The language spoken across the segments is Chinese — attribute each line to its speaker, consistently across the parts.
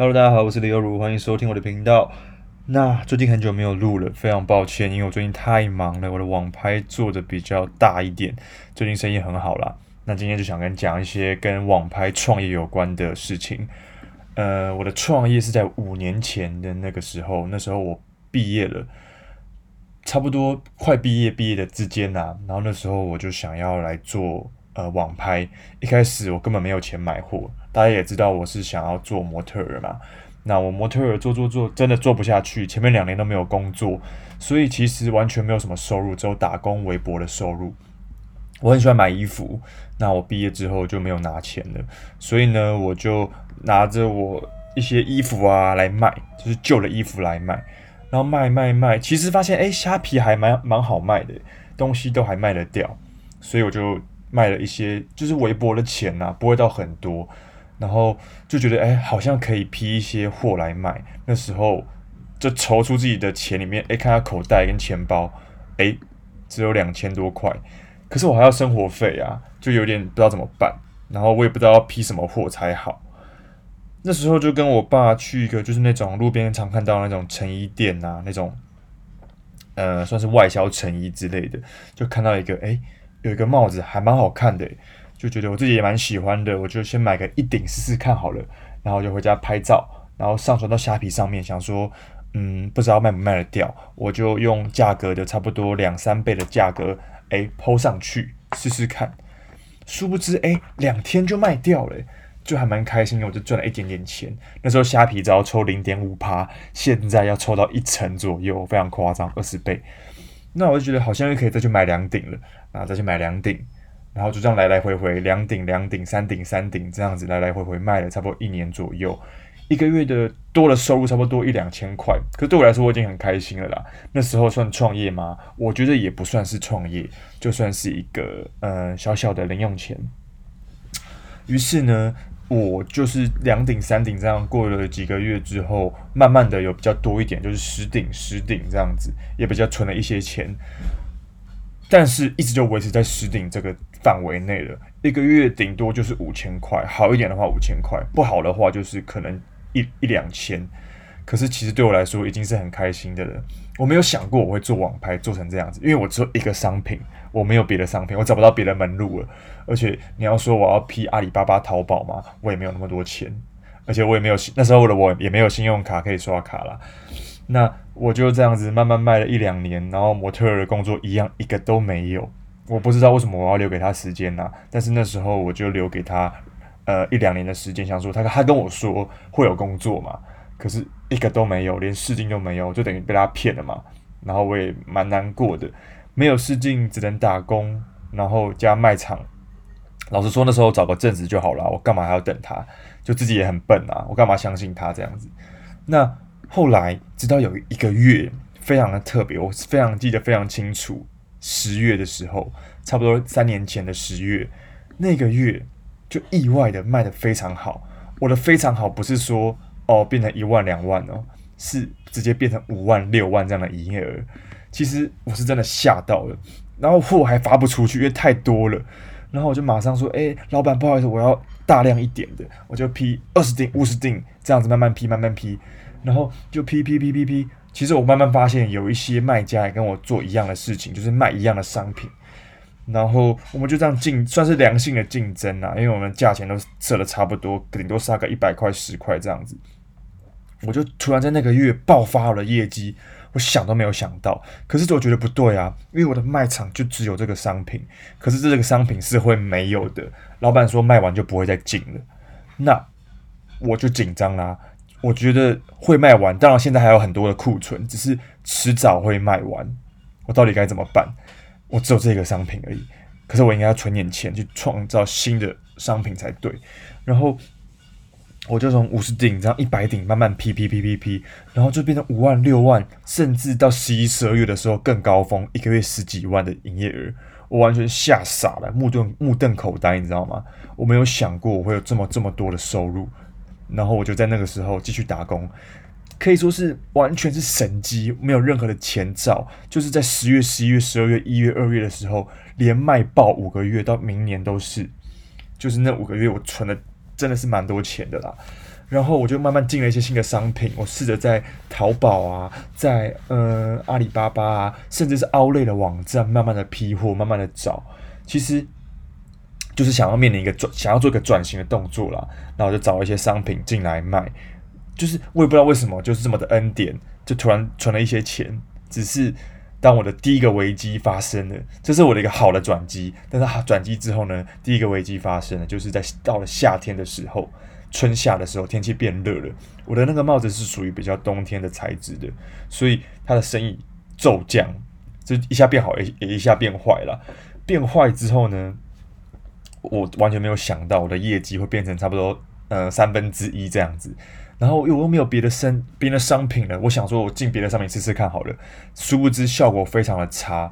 Speaker 1: Hello，大家好，我是李优如，欢迎收听我的频道。那最近很久没有录了，非常抱歉，因为我最近太忙了，我的网拍做的比较大一点，最近生意很好啦。那今天就想跟讲一些跟网拍创业有关的事情。呃，我的创业是在五年前的那个时候，那时候我毕业了，差不多快毕业毕业的之间呐，然后那时候我就想要来做。呃，网拍一开始我根本没有钱买货，大家也知道我是想要做模特儿嘛。那我模特儿做做做，真的做不下去，前面两年都没有工作，所以其实完全没有什么收入，只有打工微薄的收入。我很喜欢买衣服，那我毕业之后就没有拿钱了，所以呢，我就拿着我一些衣服啊来卖，就是旧的衣服来卖，然后卖卖卖，其实发现诶，虾皮还蛮蛮好卖的，东西都还卖得掉，所以我就。卖了一些就是微薄的钱呐、啊，不会到很多，然后就觉得哎，好像可以批一些货来卖。那时候就筹出自己的钱里面，哎，看下口袋跟钱包，哎，只有两千多块，可是我还要生活费啊，就有点不知道怎么办。然后我也不知道要批什么货才好。那时候就跟我爸去一个就是那种路边常看到那种成衣店啊，那种呃算是外销成衣之类的，就看到一个哎。诶有一个帽子还蛮好看的，就觉得我自己也蛮喜欢的，我就先买个一顶试试看好了，然后就回家拍照，然后上传到虾皮上面，想说，嗯，不知道卖不卖得掉，我就用价格的差不多两三倍的价格，哎，po 上去试试看，殊不知，哎，两天就卖掉了，就还蛮开心，我就赚了一点点钱。那时候虾皮只要抽零点五趴，现在要抽到一成左右，非常夸张，二十倍。那我就觉得好像又可以再去买两顶了，然后再去买两顶，然后就这样来来回回两顶两顶三顶三顶这样子来来回回卖了差不多一年左右，一个月的多了收入差不多一两千块，可对我来说我已经很开心了啦。那时候算创业吗？我觉得也不算是创业，就算是一个呃小小的零用钱。于是呢。我就是两顶三顶这样过了几个月之后，慢慢的有比较多一点，就是十顶十顶这样子，也比较存了一些钱，但是一直就维持在十顶这个范围内了。一个月顶多就是五千块，好一点的话五千块，不好的话就是可能一一两千。可是其实对我来说已经是很开心的了。我没有想过我会做网拍做成这样子，因为我只有一个商品，我没有别的商品，我找不到别的门路了。而且你要说我要批阿里巴巴、淘宝嘛，我也没有那么多钱，而且我也没有那时候的我也没有信用卡可以刷卡啦。那我就这样子慢慢卖了一两年，然后模特儿的工作一样一个都没有。我不知道为什么我要留给他时间呐，但是那时候我就留给他呃一两年的时间，想说他他跟我说会有工作嘛。可是一个都没有，连试镜都没有，就等于被他骗了嘛。然后我也蛮难过的，没有试镜，只能打工，然后加卖场。老实说，那时候找个正职就好了，我干嘛还要等他？就自己也很笨啊，我干嘛相信他这样子？那后来直到有一个月非常的特别，我非常记得非常清楚，十月的时候，差不多三年前的十月，那个月就意外的卖得非常好。我的非常好不是说。哦，变成一万两万哦，是直接变成五万六万这样的营业额。其实我是真的吓到了，然后货还发不出去，因为太多了。然后我就马上说：“哎，老板，不好意思，我要大量一点的，我就批二十订、五十订这样子慢慢批，慢慢批。然后就批批批批批。其实我慢慢发现，有一些卖家也跟我做一样的事情，就是卖一样的商品。然后我们就这样竞，算是良性的竞争啊，因为我们价钱都设的差不多，顶多杀个一百块、十块这样子。”我就突然在那个月爆发了业绩，我想都没有想到。可是我觉得不对啊，因为我的卖场就只有这个商品，可是这个商品是会没有的。老板说卖完就不会再进了，那我就紧张啦。我觉得会卖完，当然现在还有很多的库存，只是迟早会卖完。我到底该怎么办？我只有这个商品而已，可是我应该要存点钱去创造新的商品才对。然后。我就从五十顶这样一百顶慢慢批批批批批，然后就变成五万六万，甚至到十一十二月的时候更高峰，一个月十几万的营业额，我完全吓傻了，目瞪目瞪口呆，你知道吗？我没有想过我会有这么这么多的收入，然后我就在那个时候继续打工，可以说是完全是神机，没有任何的前兆，就是在十月、十一月、十二月、一月、二月的时候连卖爆五个月，到明年都是，就是那五个月我存了。真的是蛮多钱的啦，然后我就慢慢进了一些新的商品，我试着在淘宝啊，在呃阿里巴巴啊，甚至是 out 类的网站，慢慢的批货，慢慢的找，其实就是想要面临一个转，想要做一个转型的动作啦。然后就找一些商品进来卖，就是我也不知道为什么，就是这么的恩典，就突然存了一些钱。只是当我的第一个危机发生了，这是我的一个好的转机。但是转机之后呢，第一个危机发生了，就是在到了夏天的时候。春夏的时候，天气变热了。我的那个帽子是属于比较冬天的材质的，所以它的生意骤降，就一下变好，也也一下变坏了。变坏之后呢，我完全没有想到我的业绩会变成差不多呃三分之一这样子。然后又我又没有别的生别的商品了，我想说我进别的商品试试看好了。殊不知效果非常的差，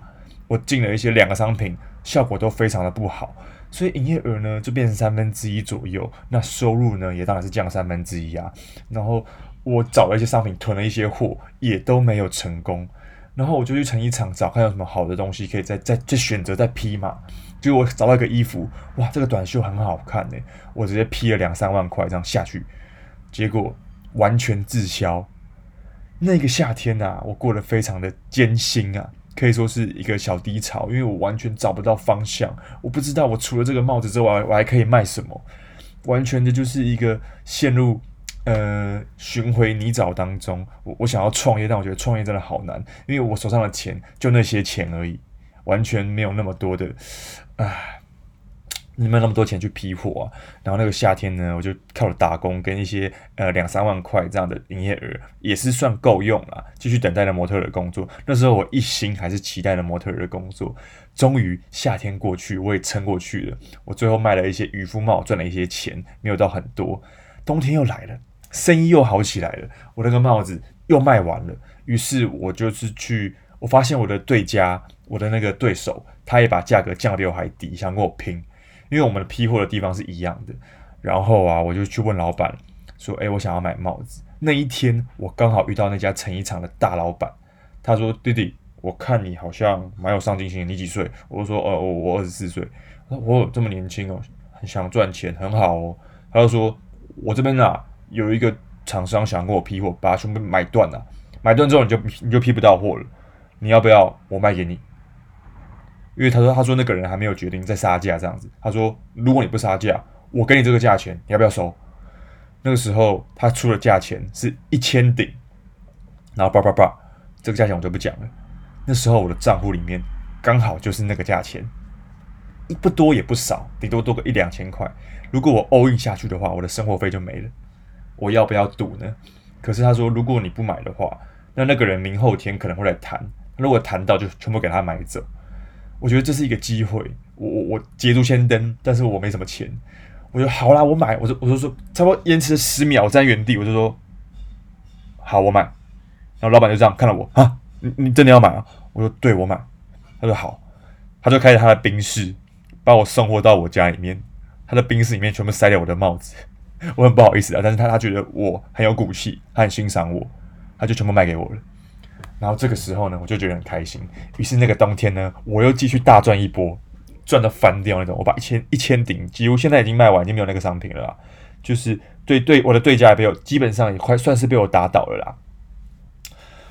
Speaker 1: 我进了一些两个商品，效果都非常的不好。所以营业额呢就变成三分之一左右，那收入呢也当然是降三分之一啊。然后我找了一些商品囤了一些货，也都没有成功。然后我就去成衣厂找看有什么好的东西可以再再再选择再批嘛。就我找到一个衣服，哇，这个短袖很好看呢，我直接批了两三万块这样下去，结果完全滞销。那个夏天啊，我过得非常的艰辛啊。可以说是一个小低潮，因为我完全找不到方向，我不知道我除了这个帽子之外，我还可以卖什么，完全的就是一个陷入呃寻回泥沼当中。我我想要创业，但我觉得创业真的好难，因为我手上的钱就那些钱而已，完全没有那么多的，唉。你没有那么多钱去批货啊，然后那个夏天呢，我就靠了打工跟一些呃两三万块这样的营业额，也是算够用了，继续等待着模特的工作。那时候我一心还是期待着模特的工作。终于夏天过去，我也撑过去了。我最后卖了一些渔夫帽，赚了一些钱，没有到很多。冬天又来了，生意又好起来了，我那个帽子又卖完了。于是我就是去，我发现我的对家，我的那个对手，他也把价格降得比我还低，想跟我拼。因为我们的批货的地方是一样的，然后啊，我就去问老板说：“哎，我想要买帽子。”那一天我刚好遇到那家成衣厂的大老板，他说：“弟弟，我看你好像蛮有上进心，你几岁？”我就说：“哦，我我二十四岁。”他说：“我这么年轻哦，很想赚钱，很好哦。”他就说：“我这边啊有一个厂商想跟我批货，把它全部买断了，买断之后你就你就批不到货了，你要不要我卖给你？”因为他说，他说那个人还没有决定再杀价这样子。他说，如果你不杀价，我给你这个价钱，你要不要收？那个时候他出的价钱是一千顶，然后叭叭叭，这个价钱我就不讲了。那时候我的账户里面刚好就是那个价钱，不多也不少，顶多多个一两千块。如果我 all in 下去的话，我的生活费就没了。我要不要赌呢？可是他说，如果你不买的话，那那个人明后天可能会来谈，如果谈到就全部给他买走。我觉得这是一个机会，我我我捷足先登，但是我没什么钱，我就好啦，我买，我就我就说，差不多延迟了十秒，我在原地，我就说好，我买，然后老板就这样看了我啊，你你真的要买啊？我说对，我买，他说好，他就开着他的宾士把我送货到我家里面，他的宾士里面全部塞了我的帽子，我很不好意思啊，但是他他觉得我很有骨气，他很欣赏我，他就全部卖给我了。然后这个时候呢，我就觉得很开心。于是那个冬天呢，我又继续大赚一波，赚的翻掉那种。我把一千一千顶，几乎现在已经卖完，已经没有那个商品了啦。就是对对，我的对家也被我基本上也快算是被我打倒了啦。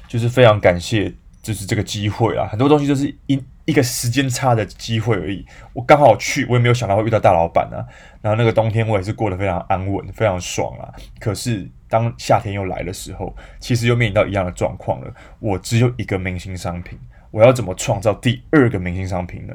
Speaker 1: 就是非常感谢，就是这个机会啦。很多东西就是一一个时间差的机会而已。我刚好去，我也没有想到会遇到大老板啊。然后那个冬天我也是过得非常安稳，非常爽啊。可是。当夏天又来的时候，其实又面临到一样的状况了。我只有一个明星商品，我要怎么创造第二个明星商品呢？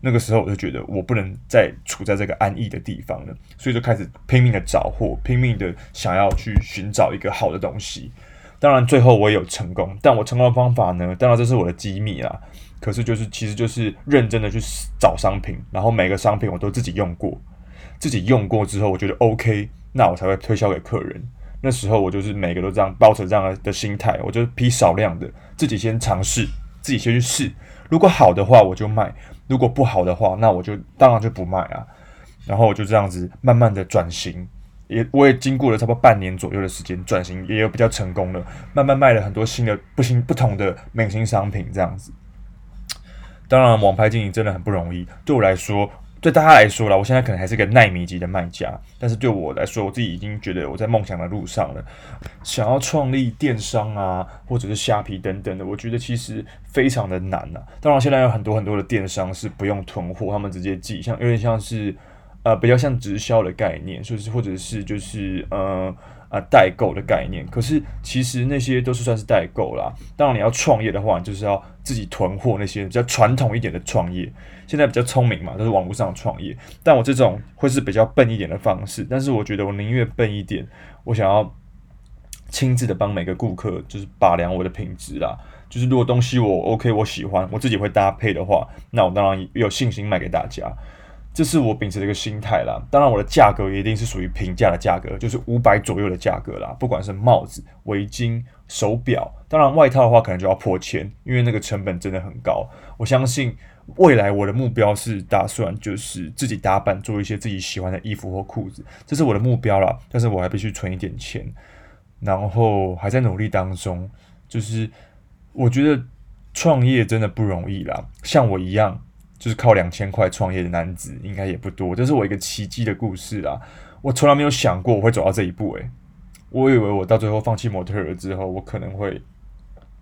Speaker 1: 那个时候我就觉得我不能再处在这个安逸的地方了，所以就开始拼命的找货，拼命的想要去寻找一个好的东西。当然最后我也有成功，但我成功的方法呢？当然这是我的机密啦。可是就是其实就是认真的去找商品，然后每个商品我都自己用过，自己用过之后我觉得 OK，那我才会推销给客人。那时候我就是每个都这样抱着这样的心态，我就批少量的，自己先尝试，自己先去试。如果好的话我就卖，如果不好的话，那我就当然就不卖啊。然后我就这样子慢慢的转型，也我也经过了差不多半年左右的时间转型，也有比较成功了，慢慢卖了很多新的不新不同的明星商品这样子。当然网拍经营真的很不容易，对我来说。对大家来说啦，我现在可能还是个奈米级的卖家，但是对我来说，我自己已经觉得我在梦想的路上了。想要创立电商啊，或者是虾皮等等的，我觉得其实非常的难呐、当然，现在有很多很多的电商是不用囤货，他们直接寄，像有点像是呃比较像直销的概念，就是或者是就是呃。啊，代购的概念，可是其实那些都是算是代购啦。当然，你要创业的话，就是要自己囤货那些比较传统一点的创业。现在比较聪明嘛，都是网络上创业。但我这种会是比较笨一点的方式，但是我觉得我宁愿笨一点，我想要亲自的帮每个顾客就是把量我的品质啦。就是如果东西我 OK，我喜欢，我自己会搭配的话，那我当然有信心卖给大家。这是我秉持的一个心态啦，当然我的价格一定是属于平价的价格，就是五百左右的价格啦。不管是帽子、围巾、手表，当然外套的话可能就要破千，因为那个成本真的很高。我相信未来我的目标是打算就是自己打版做一些自己喜欢的衣服或裤子，这是我的目标啦。但是我还必须存一点钱，然后还在努力当中。就是我觉得创业真的不容易啦，像我一样。就是靠两千块创业的男子应该也不多，这是我一个奇迹的故事啦。我从来没有想过我会走到这一步，诶，我以为我到最后放弃模特儿之后，我可能会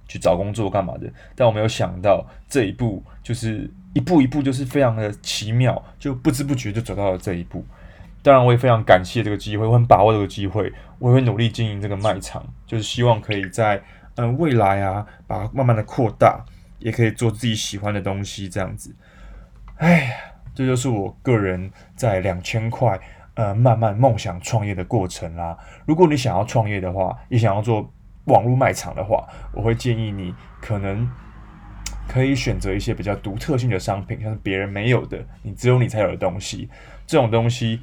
Speaker 1: 去找工作干嘛的，但我没有想到这一步就是一步一步就是非常的奇妙，就不知不觉就走到了这一步。当然，我也非常感谢这个机会，我很把握这个机会，我也会努力经营这个卖场，就是希望可以在嗯、未来啊，把它慢慢的扩大，也可以做自己喜欢的东西，这样子。哎呀，这就是我个人在两千块呃慢慢梦想创业的过程啦。如果你想要创业的话，也想要做网络卖场的话，我会建议你可能可以选择一些比较独特性的商品，像是别人没有的，你只有你才有的东西。这种东西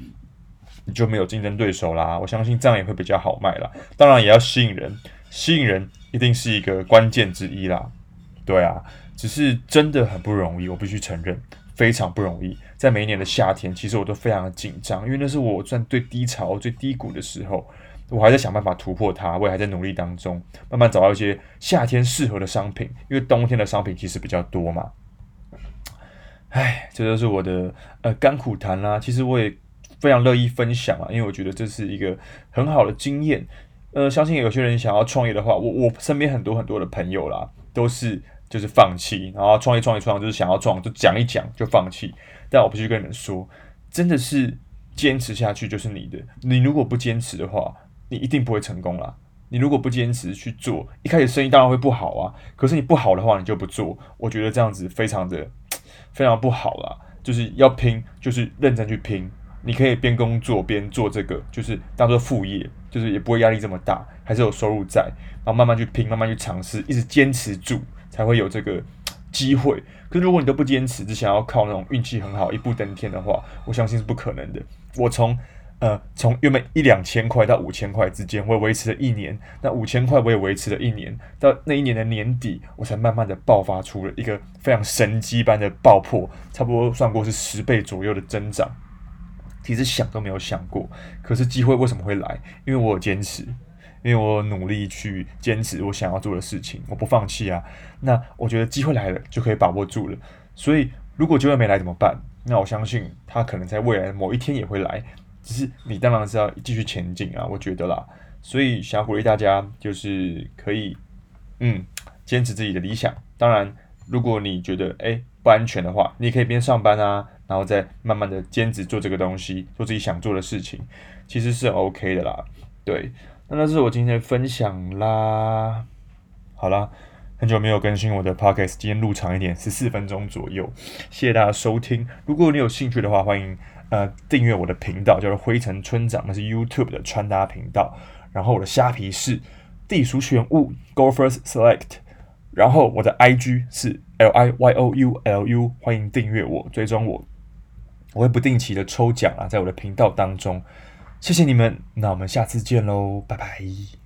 Speaker 1: 你就没有竞争对手啦。我相信这样也会比较好卖啦。当然也要吸引人，吸引人一定是一个关键之一啦。对啊，只是真的很不容易，我必须承认。非常不容易，在每一年的夏天，其实我都非常紧张，因为那是我算最低潮、最低谷的时候，我还在想办法突破它，我也还在努力当中，慢慢找到一些夏天适合的商品，因为冬天的商品其实比较多嘛。唉，这就是我的呃甘苦谈啦。其实我也非常乐意分享啊，因为我觉得这是一个很好的经验。呃，相信有些人想要创业的话，我我身边很多很多的朋友啦，都是。就是放弃，然后创业创业创业，就是想要创，就讲一讲就放弃。但我必须跟你们说，真的是坚持下去就是你的。你如果不坚持的话，你一定不会成功啦。你如果不坚持去做，一开始生意当然会不好啊。可是你不好的话，你就不做。我觉得这样子非常的非常不好啦。就是要拼，就是认真去拼。你可以边工作边做这个，就是当做副业，就是也不会压力这么大，还是有收入在。然后慢慢去拼，慢慢去尝试，一直坚持住。才会有这个机会。可是如果你都不坚持，只想要靠那种运气很好一步登天的话，我相信是不可能的。我从呃从原本一两千块到五千块之间，我维持了一年。那五千块我也维持了一年，到那一年的年底，我才慢慢的爆发出了一个非常神机般的爆破，差不多算过是十倍左右的增长。其实想都没有想过，可是机会为什么会来？因为我有坚持。因为我努力去坚持我想要做的事情，我不放弃啊。那我觉得机会来了就可以把握住了。所以如果机会没来怎么办？那我相信他可能在未来某一天也会来，只是你当然是要继续前进啊。我觉得啦，所以想鼓励大家，就是可以嗯坚持自己的理想。当然，如果你觉得诶不安全的话，你可以边上班啊，然后再慢慢的兼职做这个东西，做自己想做的事情，其实是 OK 的啦。对。那那是我今天的分享啦。好啦，很久没有更新我的 podcast，今天录长一点，十四分钟左右。谢谢大家收听。如果你有兴趣的话，欢迎呃订阅我的频道，叫做灰尘村长，那是 YouTube 的穿搭频道。然后我的虾皮是地鼠选物 Go First Select。然后我的 IG 是 L I Y O U L U，欢迎订阅我，追踪我。我会不定期的抽奖啊，在我的频道当中。谢谢你们，那我们下次见喽，拜拜。